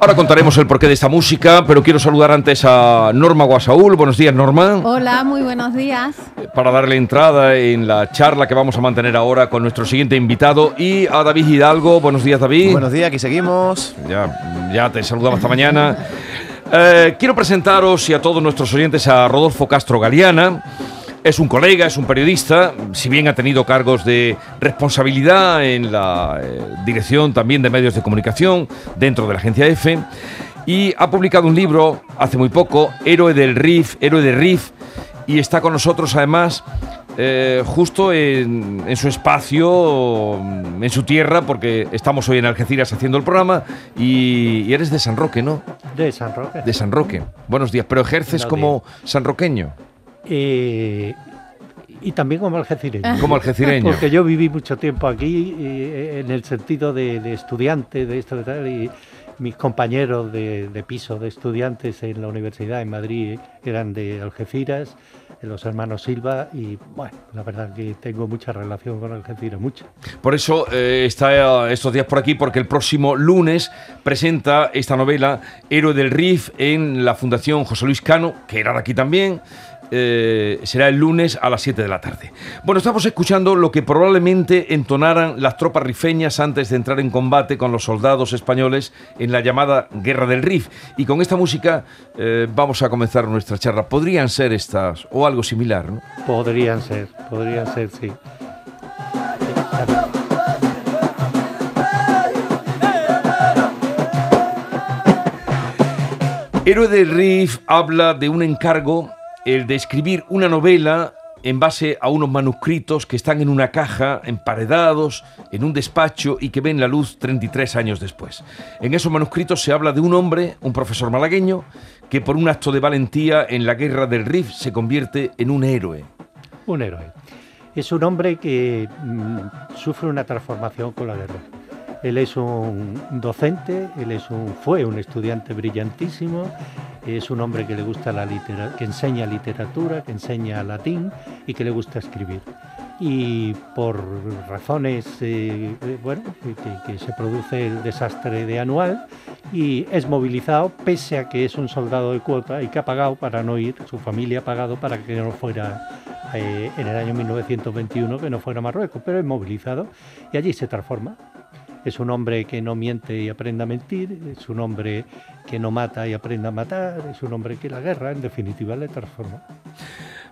Ahora contaremos el porqué de esta música, pero quiero saludar antes a Norma Guasaúl. Buenos días, Norma. Hola, muy buenos días. Para darle entrada en la charla que vamos a mantener ahora con nuestro siguiente invitado y a David Hidalgo. Buenos días, David. Buenos días, aquí seguimos. Ya, ya te saludaba esta mañana. Eh, quiero presentaros y a todos nuestros oyentes a Rodolfo Castro Galeana. Es un colega, es un periodista, si bien ha tenido cargos de responsabilidad en la eh, dirección también de medios de comunicación dentro de la agencia EFE y ha publicado un libro hace muy poco, Héroe del RIF, Héroe de RIF, y está con nosotros además eh, justo en, en, su espacio, en su tierra, porque estamos hoy en Algeciras haciendo el programa y, y eres de San Roque, ¿no? De San Roque. De San Roque. Buenos días, pero ejerces Buenos como sanroqueño. Eh, y también como algecireño. Como algecireño. Porque yo viví mucho tiempo aquí eh, en el sentido de, de, estudiante de esto y tal, y mis compañeros de, de, piso de estudiantes en la universidad en Madrid eran de Algeciras, los hermanos Silva, y bueno, la verdad que tengo mucha relación con Algeciras, mucha. Por eso eh, está estos días por aquí, porque el próximo lunes presenta esta novela Héroe del RIF en la Fundación José Luis Cano, que era de aquí también. Eh, será el lunes a las 7 de la tarde. Bueno, estamos escuchando lo que probablemente entonaran las tropas rifeñas antes de entrar en combate con los soldados españoles en la llamada Guerra del Rif. Y con esta música eh, vamos a comenzar nuestra charla. ¿Podrían ser estas o algo similar? ¿no? Podrían ser, podrían ser, sí. Héroe del Rif habla de un encargo el de escribir una novela en base a unos manuscritos que están en una caja, emparedados, en un despacho y que ven la luz 33 años después. En esos manuscritos se habla de un hombre, un profesor malagueño, que por un acto de valentía en la guerra del Rif se convierte en un héroe. Un héroe. Es un hombre que mmm, sufre una transformación con la guerra. Él es un docente, él es un, fue un estudiante brillantísimo, es un hombre que le gusta la literatura, que enseña literatura, que enseña latín y que le gusta escribir. Y por razones, eh, bueno, que, que, se produce el desastre de anual y es movilizado pese a que es un soldado de cuota y que ha pagado para no ir, su familia ha pagado para que no fuera eh, en el año 1921, que no fuera a Marruecos, pero es movilizado y allí se transforma es un hombre que no miente y aprende a mentir, es un hombre que no mata y aprende a matar, es un hombre que la guerra, en definitiva, le transforma.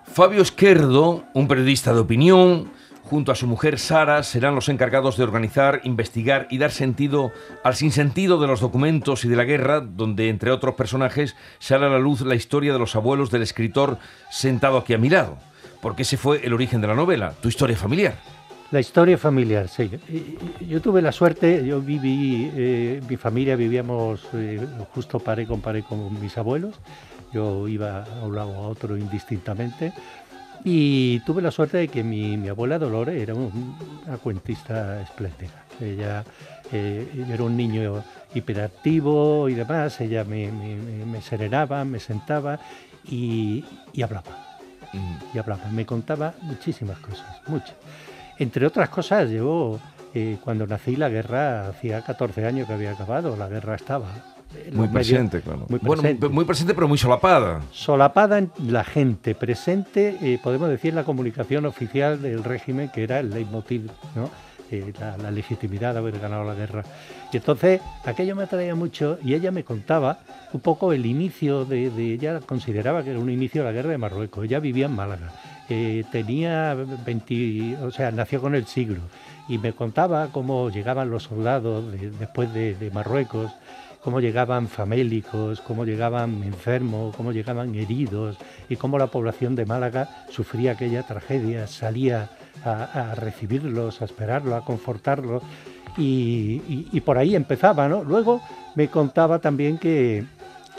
Fabio Esquerdo, un periodista de opinión, junto a su mujer Sara, serán los encargados de organizar, investigar y dar sentido al sinsentido de los documentos y de la guerra, donde, entre otros personajes, sale a la luz la historia de los abuelos del escritor sentado aquí a mi lado. Porque ese fue el origen de la novela, tu historia familiar. La historia familiar, sí. Yo tuve la suerte, yo viví, eh, mi familia vivíamos eh, justo paré con paré con mis abuelos. Yo iba a un lado a otro indistintamente. Y tuve la suerte de que mi, mi abuela Dolores era un, una cuentista espléndida. Ella eh, yo era un niño hiperactivo y demás. Ella me, me, me serenaba, me sentaba y, y hablaba. Mm. Y hablaba. Me contaba muchísimas cosas, muchas. Entre otras cosas, yo eh, cuando nací la guerra hacía 14 años que había acabado, la guerra estaba. Muy presente, claro. Muy presente. Bueno, muy presente, pero muy solapada. Solapada en la gente, presente, eh, podemos decir, la comunicación oficial del régimen, que era el leitmotiv, ¿no? Eh, la, la, legitimidad de haber ganado la guerra. Y entonces aquello me atraía mucho y ella me contaba un poco el inicio de, de ella consideraba que era un inicio de la guerra de Marruecos. Ella vivía en Málaga eh, tenía 20, o sea, nació con el siglo y me contaba cómo llegaban los soldados de, después de, Marruecos, cómo llegaban famélicos, cómo llegaban enfermos, cómo llegaban heridos y cómo la población de Málaga sufría aquella tragedia, salía a, recibirlos, a esperarlos, a confortarlos y, y por ahí empezaba, ¿no? Luego me contaba también que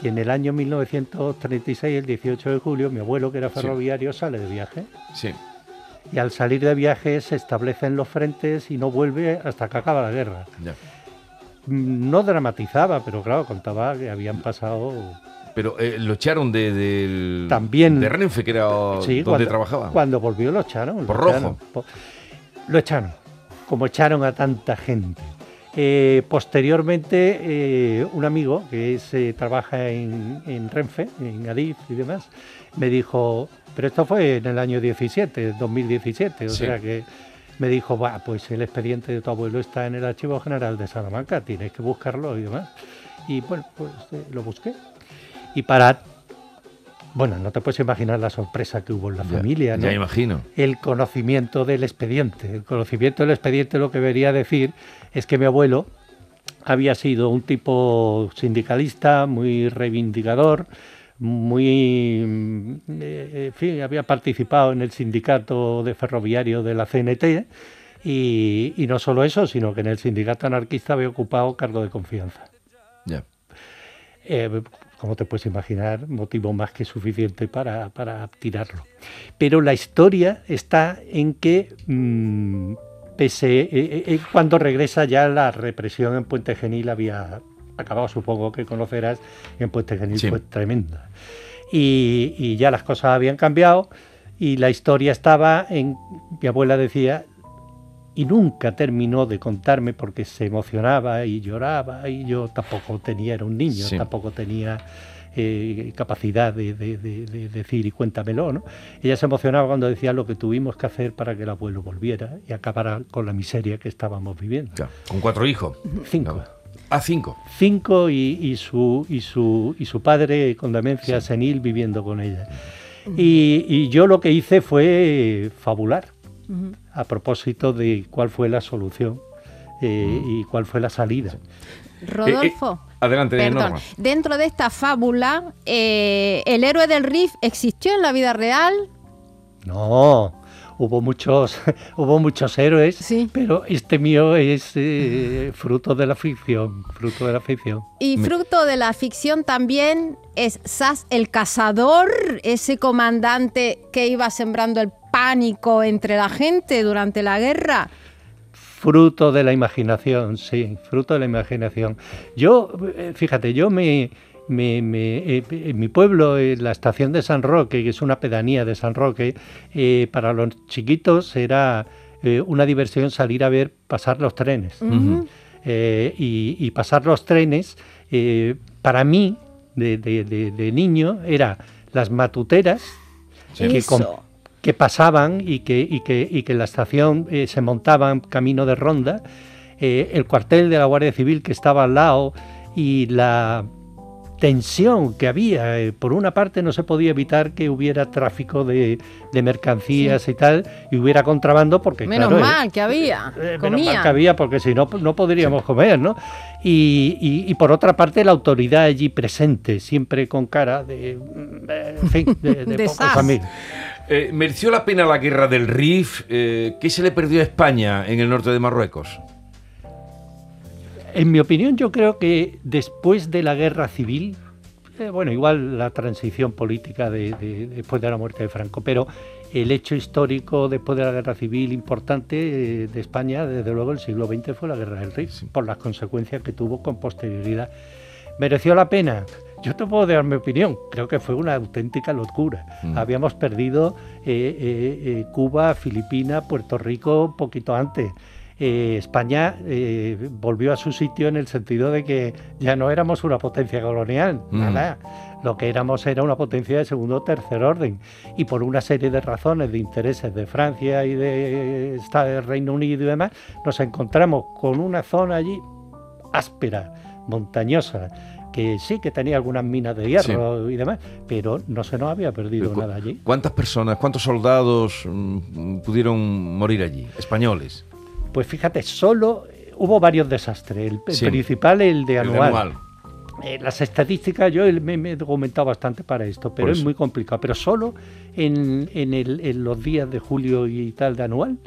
que en el año 1936, el 18 de julio, mi abuelo, que era ferroviario, sí. sale de viaje. Sí. Y al salir de viaje se establece en los frentes y no vuelve hasta que acaba la guerra. Ya. mm, no dramatizaba, pero claro, contaba que habían pasado Pero eh, lo echaron de, del- También- de Renfe, que era Sí, donde cuando, trabajaba. Cuando volvió lo echaron. Por lo rojo. echaron. Lo echaron, como echaron a tanta gente. Eh, posteriormente, eh, un amigo que trabaja en, en Renfe, en Adif y demás, me dijo, pero esto fue en el año 17, 2017, o Sí. sea que me dijo, va, pues el expediente de tu abuelo está en el Archivo General de Salamanca, tienes que buscarlo y demás. Y bueno, pues eh, lo busqué. Y para... Bueno, no te puedes imaginar la sorpresa que hubo en la Ya- familia, ¿no? Ya imagino. el conocimiento del expediente. El conocimiento del expediente lo que vería decir es que mi abuelo había sido un tipo sindicalista, muy reivindicador, muy... mm, eh, En fin, había participado en el sindicato de ferroviario de la CNT y, y no solo eso, sino que en el sindicato anarquista había ocupado cargo de confianza. Ya. Eh, como te puedes imaginar, motivo más que suficiente para, para tirarlo. Pero la historia está en que, mm, pese, eh, eh, eh, cuando regresa ya la represión en Puente Genil había acabado, supongo que conocerás, en Puente Genil Sí. fue tremenda. Y, y ya las cosas habían cambiado y la historia estaba en, mi abuela decía, y nunca terminó de contarme porque se emocionaba y lloraba y yo tampoco tenía, era un niño, Sí. tampoco tenía eh, capacidad de, de- de- de decir y cuéntamelo, ¿no? Ella se emocionaba cuando decía lo que tuvimos que hacer para que el abuelo volviera y acabara con la miseria que estábamos viviendo. Claro. Con cuatro hijos. Cinco. Ah, cinco. Cinco y, y su, y, su, y su padre con demencia senil viviendo con ella. Y, y yo lo que hice fue fabular a propósito de cuál fue la solución eh, y cuál fue la salida. Rodolfo. Eh, eh, adelante, Perdón. Norma. Dentro de esta fábula, eh, ¿el héroe del RIF existió en la vida real? No, hubo muchos, hubo muchos héroes, Sí. pero este mío es eh, fruto de la ficción, fruto de la ficción. Y fruto de la ficción también es Sas el cazador, ese comandante que iba sembrando el pánico entre la gente durante la guerra. Fruto de la imaginación, sí, fruto de la imaginación. Yo, eh, fíjate, yo me, me- eh, en mi pueblo, en la estación de San Roque, que es una pedanía de San Roque, eh, para los chiquitos era eh, una diversión salir a ver pasar los trenes. Eh, y, y pasar los trenes, eh, para mí, de, de- de- de niño, era las matuteras que. Que pasaban y que, y que, y que en la estación eh, se montaban camino de ronda, eh, el cuartel de la Guardia Civil que estaba al lado y la tensión que había. eh, por una parte no se podía evitar que hubiera tráfico de, de mercancías y tal, y hubiera contrabando porque... Menos claro, eh, mal que había. eh, menos mal que había, porque si no, no podríamos comer, ¿no? Y, y- y por otra parte, la autoridad allí presente, siempre con cara de. mm, En fin, de, de De pocos amigos. Eh, ¿Mereció la pena la guerra del Rif? Eh, ¿Qué se le perdió a España en el norte de Marruecos? En mi opinión, yo creo que después de la guerra civil, eh, bueno, igual la transición política de, de- después de la muerte de Franco, pero el hecho histórico después de la guerra civil importante de España, desde luego el siglo XX fue la guerra del Rif, por las consecuencias que tuvo con posterioridad. ¿Mereció la pena? Yo te puedo dar mi opinión. Creo que fue una auténtica locura. Mm. Habíamos perdido eh, eh, eh, Cuba, Filipinas, Puerto Rico un poquito antes. Eh, España eh, volvió a su sitio en el sentido de que ya no éramos una potencia colonial, Mm. nada. Lo que éramos era una potencia de segundo o tercer orden. Y por una serie de razones, de intereses de Francia y de, de Reino Unido y demás, nos encontramos con una zona allí áspera, montañosa, que sí que tenía algunas minas de hierro y demás, pero no se nos había perdido nada allí. ¿Cuántas personas, cuántos soldados mm, pudieron morir allí? Españoles. Pues fíjate, solo eh, hubo varios desastres. El, Sí. principal, el de El de anual. anual. Eh, las estadísticas, yo me, me he documentado bastante para esto, pero Por es muy complicado. Pero solo en, en el- en los días de julio y tal de anual,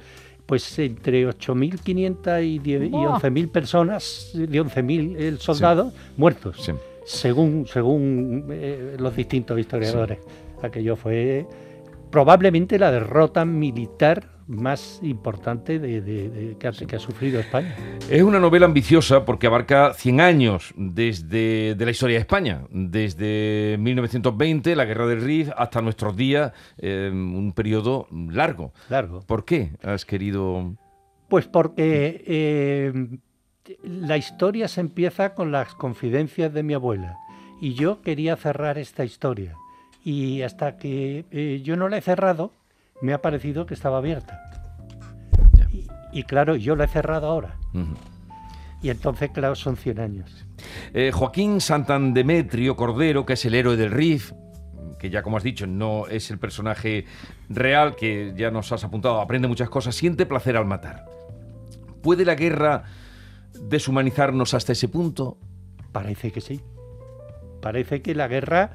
pues entre 8.500 y, 10 y Buah. 11.000 personas, de 11.000 el soldados muertos, Sí. según, según eh, los distintos historiadores. Aquello fue probablemente la derrota militar más importante de, de- de- que, ha, que ha sufrido España. Es una novela ambiciosa porque abarca 100 años desde de la historia de España, desde 1920, la Guerra del Rif, hasta nuestros días, eh, un periodo largo. Largo. ¿Por qué has querido...? Pues porque eh, la historia se empieza con las confidencias de mi abuela y yo quería cerrar esta historia y hasta que eh, yo no la he cerrado me ha parecido que estaba abierta. Y, y claro, yo la he cerrado ahora y entonces claro son 100 años. Eh, Joaquín Santandemetrio Cordero, que es el héroe del Rif, que ya como has dicho no es el personaje real, que ya nos has apuntado, aprende muchas cosas, siente placer al matar. ¿Puede la guerra deshumanizarnos hasta ese punto? Parece que sí. Parece que la guerra...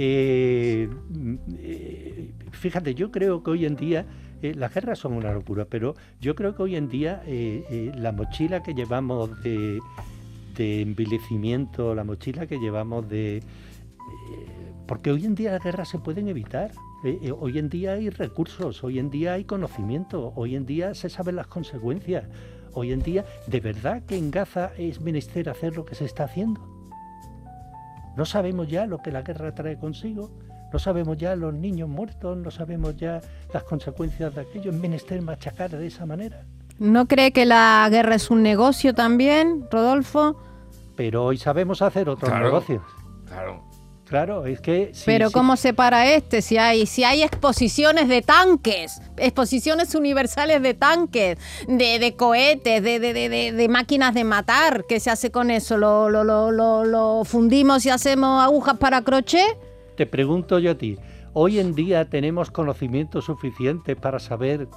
eh, mm, eh, fíjate, yo creo que hoy en día eh, las guerras son una locura, pero yo creo que hoy en día eh, la mochila que llevamos de, de envilecimiento, la mochila que llevamos de... porque hoy en día las guerras se pueden evitar. hoy en día hay recursos, hoy en día hay conocimiento, hoy en día se saben las consecuencias. Hoy en día, ¿de verdad que en Gaza es menester hacer lo que se está haciendo? ¿No sabemos ya lo que la guerra trae consigo? ¿No sabemos ya los niños muertos? ¿No sabemos ya las consecuencias de aquello? ¿Es menester machacar de esa manera? ¿No cree que la guerra es un negocio también, Rodolfo? Pero hoy sabemos hacer otros Claro. negocios. Claro. Claro, es que... sí, Pero sí. ¿cómo se para este? Si hay, si hay exposiciones de tanques, exposiciones universales de tanques, de, de cohetes, de, de- de- máquinas de matar, ¿qué se hace con eso? ¿Lo, lo- lo- lo- lo fundimos y hacemos agujas para crochet? Te pregunto yo a ti, ¿hoy en día tenemos conocimiento suficiente para saber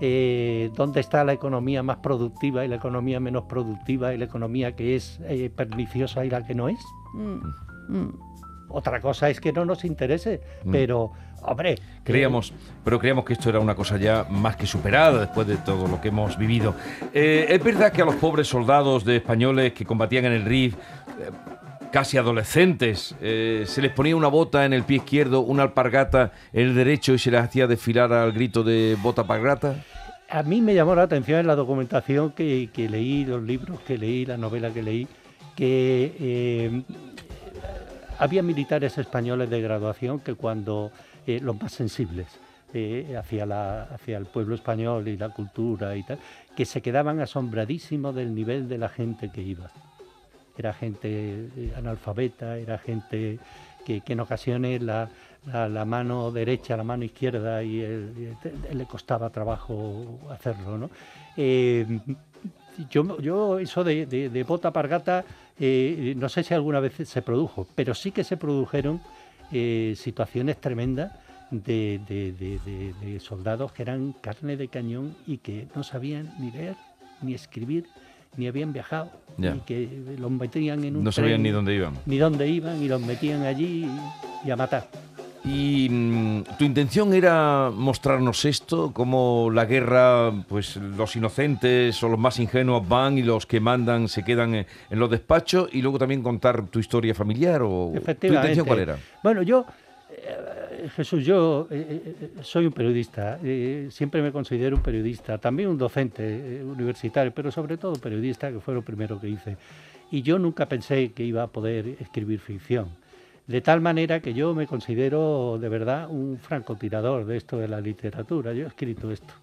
eh, dónde está la economía más productiva y la economía menos productiva y la economía que es eh, perniciosa y la que no es? Mm, mm. Otra cosa es que no nos interese, Mm. pero, hombre... Creíamos, pero creíamos que esto era una cosa ya más que superada después de todo lo que hemos vivido. Eh, es verdad que a los pobres soldados de españoles que combatían en el RIF, eh, casi adolescentes, eh, se les ponía una bota en el pie izquierdo, una alpargata en el derecho y se les hacía desfilar al grito de bota alpargata. A mí me llamó la atención en la documentación que, que leí, los libros que leí, la novela que leí, que eh, había militares españoles de graduación que cuando eh, los más sensibles eh, hacia, la, hacia el pueblo español y la cultura y tal, que se quedaban asombradísimos del nivel de la gente que iba. Era gente eh, analfabeta, era gente que, en ocasiones la, mano derecha, la mano izquierda, y le costaba trabajo hacerlo. ¿no? Yo, yo eso de, de- de bota pargata, eh, no sé si alguna vez se produjo, pero sí que se produjeron eh, situaciones tremendas de, de- soldados que eran carne de cañón y que no sabían ni leer, ni escribir, ni habían viajado, Ya. y que los metían en un No sabían tren, ni dónde iban. ni dónde iban y los metían allí y, y a matar. Y mm, tu intención era mostrarnos esto, como la guerra, pues los inocentes o los más ingenuos van y los que mandan se quedan en, en los despachos y luego también contar tu historia familiar o tu intención cuál era. Bueno, yo, eh, Jesús, yo eh, eh, soy un periodista, eh, siempre me considero un periodista, también un docente eh, universitario, pero sobre todo periodista, que fue lo primero que hice. Y yo nunca pensé que iba a poder escribir ficción. De tal manera que yo me considero de verdad un francotirador de esto de la literatura. Yo he escrito esto.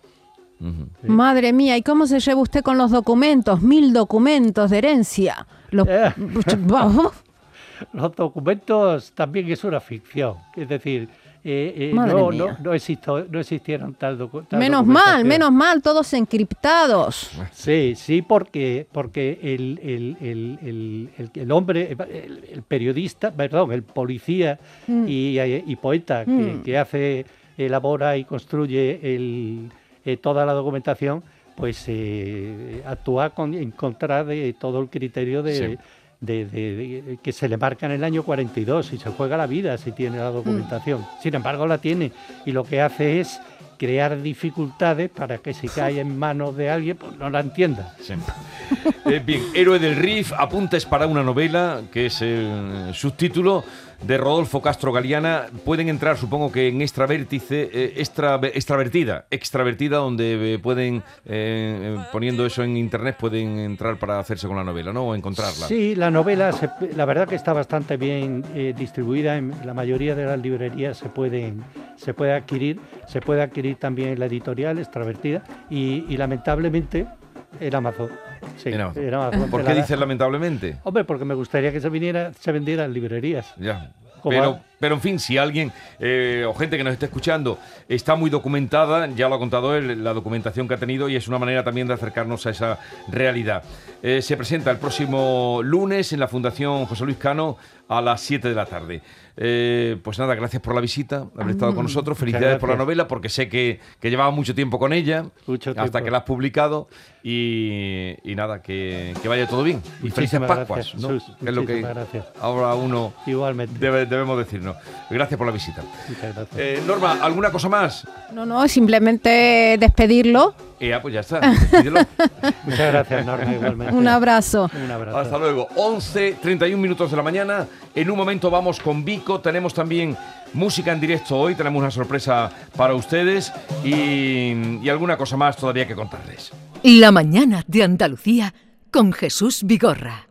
Sí. Madre mía, ¿y cómo se lleva usted con los documentos? Mil documentos de herencia. Los- Eh. Los documentos también es una ficción. Es decir, eh, eh, no, no, no, existo- no existieron tal, docu- tal menos mal, menos mal, todos encriptados. Sí, sí, porque, porque el, el- el- el- el- el hombre, el, el periodista, perdón, el policía Mm. y, y poeta que, Mm. que hace, elabora y construye el- eh, toda la documentación, pues eh, actúa con- en contra de todo el criterio de, Sí. De- de- que se le marca en el año 42 y se juega la vida si tiene la documentación. Sin embargo, la tiene y lo que hace es crear dificultades para que si cae en manos de alguien, pues no la entienda. Sí. Eh, bien, Héroe del Rif, apuntes para una novela, que es el subtítulo. De Rodolfo Castro Galeana. Pueden entrar, supongo que en Extravértice, eh, extra, extravertida, extravertida, donde eh, pueden, eh, poniendo eso en internet, pueden entrar para hacerse con la novela, ¿no? O encontrarla. Sí, la novela, la verdad que está bastante bien distribuida. En la mayoría de las librerías se pueden, se puede adquirir, se puede adquirir también la editorial extravertida y, y lamentablemente en Amazon. Sí, En Amazon. en Amazon ¿Por qué dices lamentablemente? Hombre, porque me gustaría que se viniera, se vendiera en librerías. Ya. Pero, pero en fin, si alguien eh, o gente que nos esté escuchando está muy documentada, ya lo ha contado él, la documentación que ha tenido y es una manera también de acercarnos a esa realidad. Eh, se presenta el próximo lunes en la Fundación José Luis Cano a las 7 de la tarde. Eh, pues nada, gracias por la visita, haber estado con nosotros. Felicidades por la novela porque sé que, que llevaba mucho tiempo con ella, Mucho hasta tiempo. que la has publicado y, y nada, que, que vaya todo bien. Y felices Pascuas, gracias, ¿no? Es lo que gracias. ahora uno Igualmente. debe- debemos decirnos. Gracias por la visita. Muchas gracias. Eh, Norma, ¿alguna cosa más? No, no, simplemente despedirlo. Ah, pues ya está. despídelo. Muchas gracias, Norma, igualmente. Un abrazo. Un abrazo. Hasta luego. 11, 31 minutos de la mañana. En un momento vamos con Vico. Tenemos también música en directo hoy. Tenemos una sorpresa para ustedes y, y alguna cosa más todavía que contarles. La mañana de Andalucía con Jesús Vigorra.